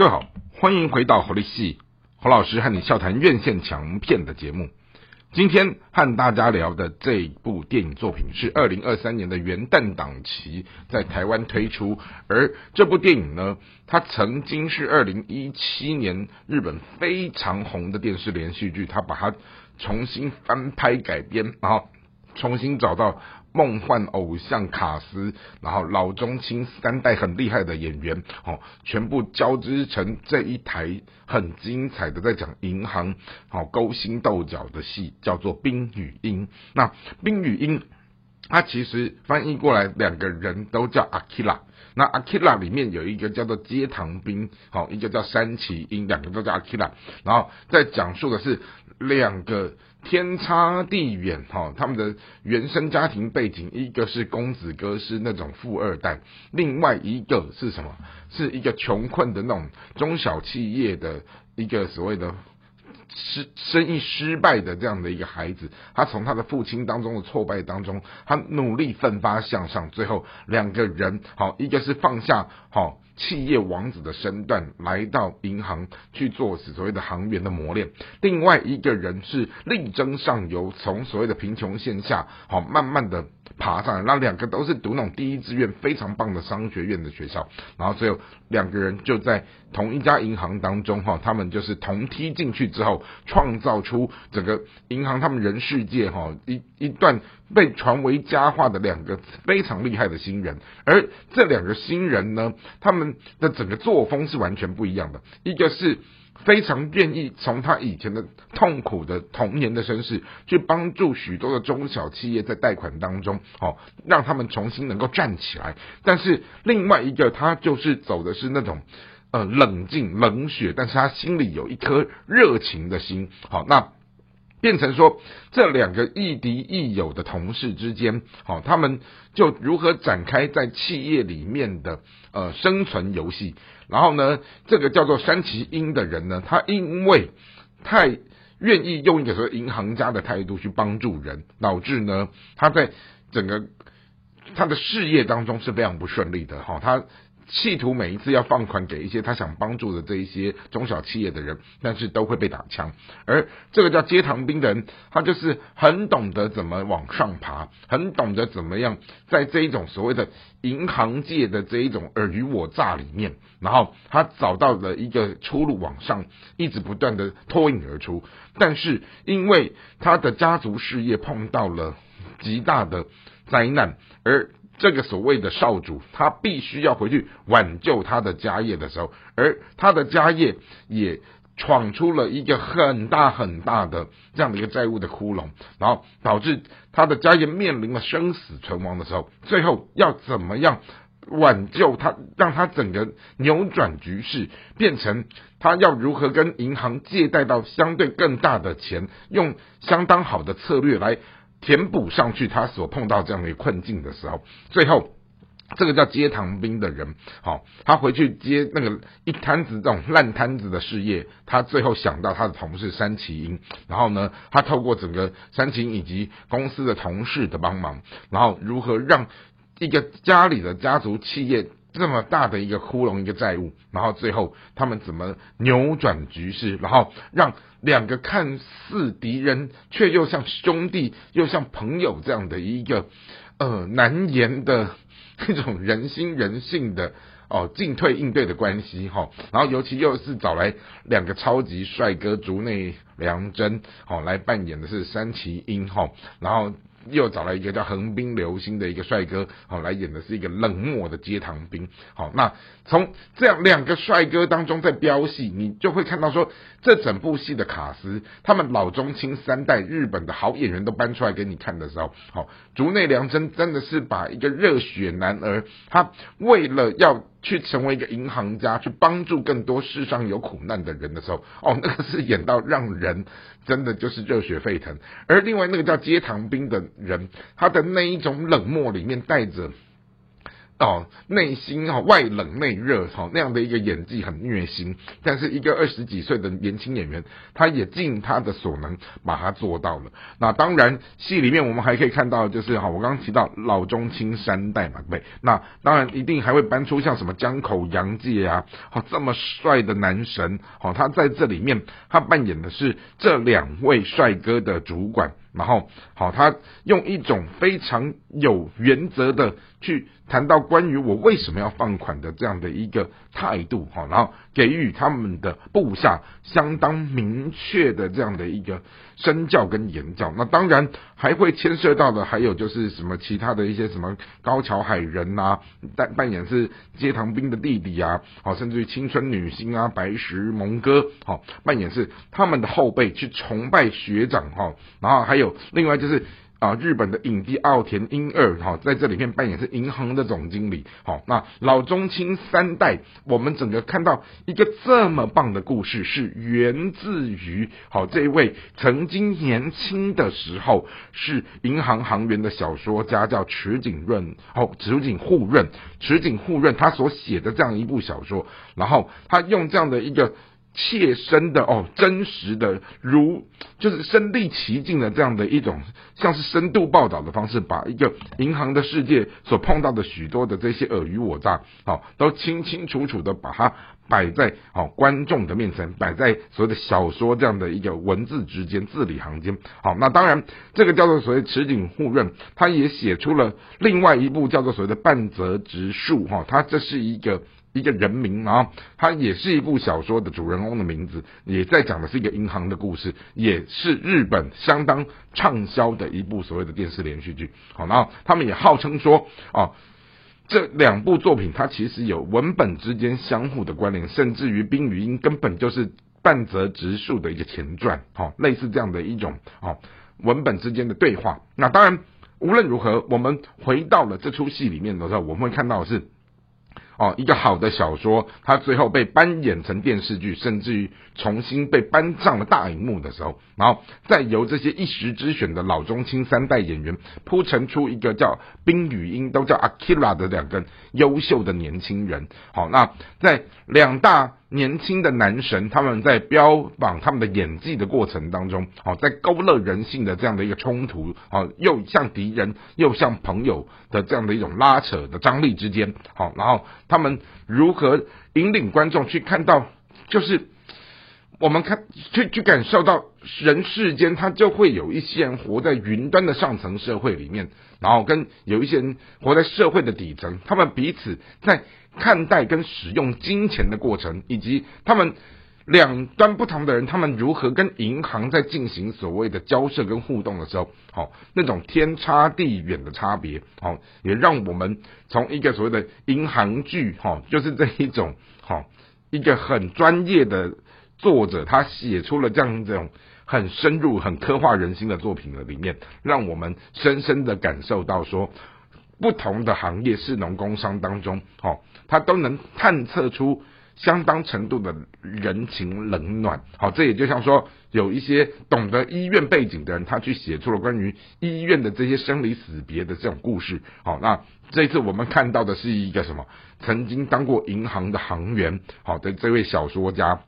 各位好，欢迎回到活力系侯老师和你笑谈院线强片的节目。今天和大家聊的这部电影作品是二零二三年的元旦档期在台湾推出，而这部电影呢，它曾经是二零一七年日本非常红的电视连续剧，它把它重新翻拍改编，然后重新找到。梦幻偶像卡斯，然后老中青三代很厉害的演员，哦，全部交织成这一台很精彩的在讲银行，好勾心斗角的戏，叫做《冰与鹰》。那《冰与鹰》，它其实翻译过来，两个人都叫阿基拉。那阿基拉里面有一个叫做阶堂兵，好，一个叫山崎鹰，两个都叫阿基拉。然后在讲述的是两个。天差地远哈，他们的原生家庭背景，一个是公子哥是那种富二代，另外一个是什么？是一个穷困的那种中小企业的一个所谓的失生意失败的这样的一个孩子，他从他的父亲当中的挫败当中，他努力奋发向上，最后两个人好，一个是放下好。企业王子的身段来到银行去做所谓的行员的磨练，另外一个人是力争上游，从所谓的贫穷线下好慢慢的爬上来。那两个都是读那种第一志愿非常棒的商学院的学校，然后最后两个人就在同一家银行当中哈，他们就是同梯进去之后，创造出整个银行他们人世界哈一一段被传为佳话的两个非常厉害的新人，而这两个新人呢，他们。的整个作风是完全不一样的，一个是非常愿意从他以前的痛苦的童年的身世，去帮助许多的中小企业在贷款当中，哦，让他们重新能够站起来。但是另外一个，他就是走的是那种呃冷静冷血，但是他心里有一颗热情的心。好，那。变成说，这两个亦敌亦友的同事之间，好，他们就如何展开在企业里面的呃生存游戏。然后呢，这个叫做山崎英的人呢，他因为太愿意用一个说银行家的态度去帮助人，导致呢他在整个他的事业当中是非常不顺利的。哈，他。企图每一次要放款给一些他想帮助的这一些中小企业的人，但是都会被打枪。而这个叫接堂兵的人，他就是很懂得怎么往上爬，很懂得怎么样在这一种所谓的银行界的这一种尔虞我诈里面，然后他找到了一个出路往上，一直不断的脱颖而出。但是因为他的家族事业碰到了极大的灾难，而这个所谓的少主，他必须要回去挽救他的家业的时候，而他的家业也闯出了一个很大很大的这样的一个债务的窟窿，然后导致他的家业面临了生死存亡的时候，最后要怎么样挽救他，让他整个扭转局势，变成他要如何跟银行借贷到相对更大的钱，用相当好的策略来。填补上去他所碰到这样的困境的时候，最后这个叫接堂兵的人，好，他回去接那个一摊子这种烂摊子的事业，他最后想到他的同事山崎英，然后呢，他透过整个山崎以及公司的同事的帮忙，然后如何让一个家里的家族企业。这么大的一个窟窿，一个债务，然后最后他们怎么扭转局势，然后让两个看似敌人却又像兄弟又像朋友这样的一个呃难言的那种人心人性的哦进退应对的关系哈，然后尤其又是找来两个超级帅哥竹内良真哦来扮演的是三崎英哈，然后。又找了一个叫横滨流星的一个帅哥，好来演的是一个冷漠的街堂兵。好，那从这样两个帅哥当中在飙戏，你就会看到说，这整部戏的卡司，他们老中青三代日本的好演员都搬出来给你看的时候，好，竹内良真真的是把一个热血男儿，他为了要。去成为一个银行家，去帮助更多世上有苦难的人的时候，哦，那个是演到让人真的就是热血沸腾。而另外那个叫街唐兵的人，他的那一种冷漠里面带着哦，内心哈外冷内热哈那样的一个演技很虐心，但是一个二十几岁的年轻演员，他也尽他的所能把它做到了。那当然，戏里面我们还可以看到，就是哈，我刚刚提到老中青三代嘛，对。那当然一定还会搬出像什么江口洋介啊，好这么帅的男神，好他在这里面他扮演的是这两位帅哥的主管。然后，好，他用一种非常有原则的去谈到关于我为什么要放款的这样的一个态度，哈，然后给予他们的部下相当明确的这样的一个身教跟言教。那当然还会牵涉到的还有就是什么其他的一些什么高桥海人呐，扮扮演是街堂兵的弟弟啊，好，甚至于青春女星啊，白石萌歌，好，扮演是他们的后辈去崇拜学长，哈，然后还。有另外就是啊，日本的影帝奥田英二哈，在这里面扮演是银行的总经理。好，那老中青三代，我们整个看到一个这么棒的故事，是源自于好这一位曾经年轻的时候是银行行员的小说家，叫池井润哦，池井户润，池井户润他所写的这样一部小说，然后他用这样的一个。切身的哦，真实的，如就是身临其境的这样的一种，像是深度报道的方式，把一个银行的世界所碰到的许多的这些尔虞我诈，好，都清清楚楚的把它摆在好观众的面前，摆在所谓的小说这样的一个文字之间，字里行间。好，那当然，这个叫做所谓池井户润，他也写出了另外一部叫做所谓的半泽直树，哈，他这是一个。一个人名啊，它也是一部小说的主人公的名字，也在讲的是一个银行的故事，也是日本相当畅销的一部所谓的电视连续剧。好，然后他们也号称说，哦，这两部作品它其实有文本之间相互的关联，甚至于《冰与鹰》根本就是半泽直树的一个前传，好，类似这样的一种哦文本之间的对话。那当然，无论如何，我们回到了这出戏里面的时候，我们会看到的是。哦，一个好的小说，它最后被搬演成电视剧，甚至于重新被搬上了大荧幕的时候，然后再由这些一时之选的老中青三代演员铺陈出一个叫冰与鹰，都叫 Akira 的两个优秀的年轻人。好，那在两大。年轻的男神，他们在标榜他们的演技的过程当中，好，在勾勒人性的这样的一个冲突，好，又像敌人又像朋友的这样的一种拉扯的张力之间，好，然后他们如何引领观众去看到，就是我们看去去感受到人世间，他就会有一些人活在云端的上层社会里面，然后跟有一些人活在社会的底层，他们彼此在。看待跟使用金钱的过程，以及他们两端不同的人，他们如何跟银行在进行所谓的交涉跟互动的时候，好，那种天差地远的差别，好，也让我们从一个所谓的银行剧，哈，就是这一种，好，一个很专业的作者，他写出了这样这种很深入、很刻画人心的作品的里面，让我们深深的感受到说。不同的行业，市农工商当中，哦，他都能探测出相当程度的人情冷暖。好，这也就像说，有一些懂得医院背景的人，他去写出了关于医院的这些生离死别的这种故事。好，那这次我们看到的是一个什么？曾经当过银行的行员，好的这位小说家，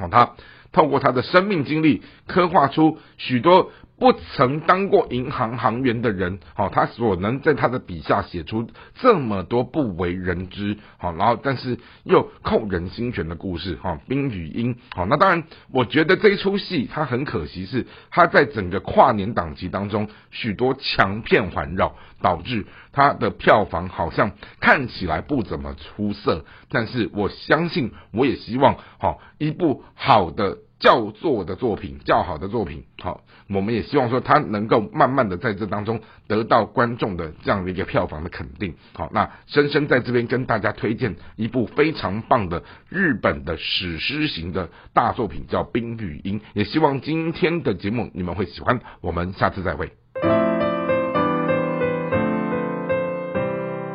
哦，他透过他的生命经历，刻画出许多。不曾当过银行行员的人，好，他所能在他的笔下写出这么多不为人知，好，然后但是又扣人心弦的故事，哈，冰与鹰，好，那当然，我觉得这一出戏它很可惜是，它在整个跨年档期当中，许多强片环绕，导致它的票房好像看起来不怎么出色，但是我相信，我也希望，好，一部好的。叫做的作品，较好的作品，好，我们也希望说他能够慢慢的在这当中得到观众的这样的一个票房的肯定，好，那深深在这边跟大家推荐一部非常棒的日本的史诗型的大作品，叫《冰雨音》，也希望今天的节目你们会喜欢，我们下次再会。